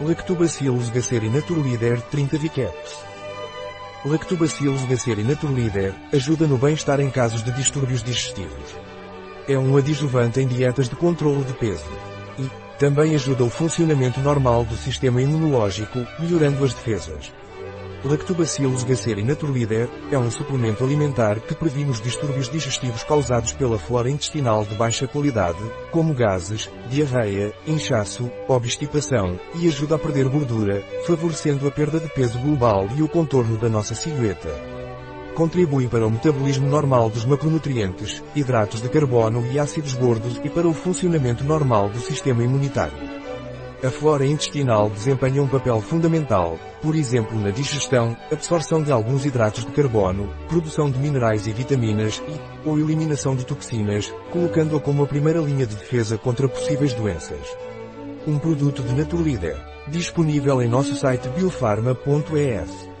Lactobacillus gasseri Naturleader 30 Vicaps. Lactobacillus gasseri Naturleader ajuda no bem-estar em casos de distúrbios digestivos. É um adjuvante em dietas de controlo de peso. E, também ajuda o funcionamento normal do sistema imunológico, melhorando as defesas. Lactobacillus gasseri Naturleader é um suplemento alimentar que previne os distúrbios digestivos causados pela flora intestinal de baixa qualidade, como gases, diarreia, inchaço, obstipação, e ajuda a perder gordura, favorecendo a perda de peso global e o contorno da nossa silhueta. Contribui para o metabolismo normal dos macronutrientes, hidratos de carbono e ácidos gordos e para o funcionamento normal do sistema imunitário. A flora intestinal desempenha um papel fundamental, por exemplo na digestão, absorção de alguns hidratos de carbono, produção de minerais e vitaminas e, ou eliminação de toxinas, colocando-a como a primeira linha de defesa contra possíveis doenças. Um produto de Naturleader, disponível em nosso site biofarma.es.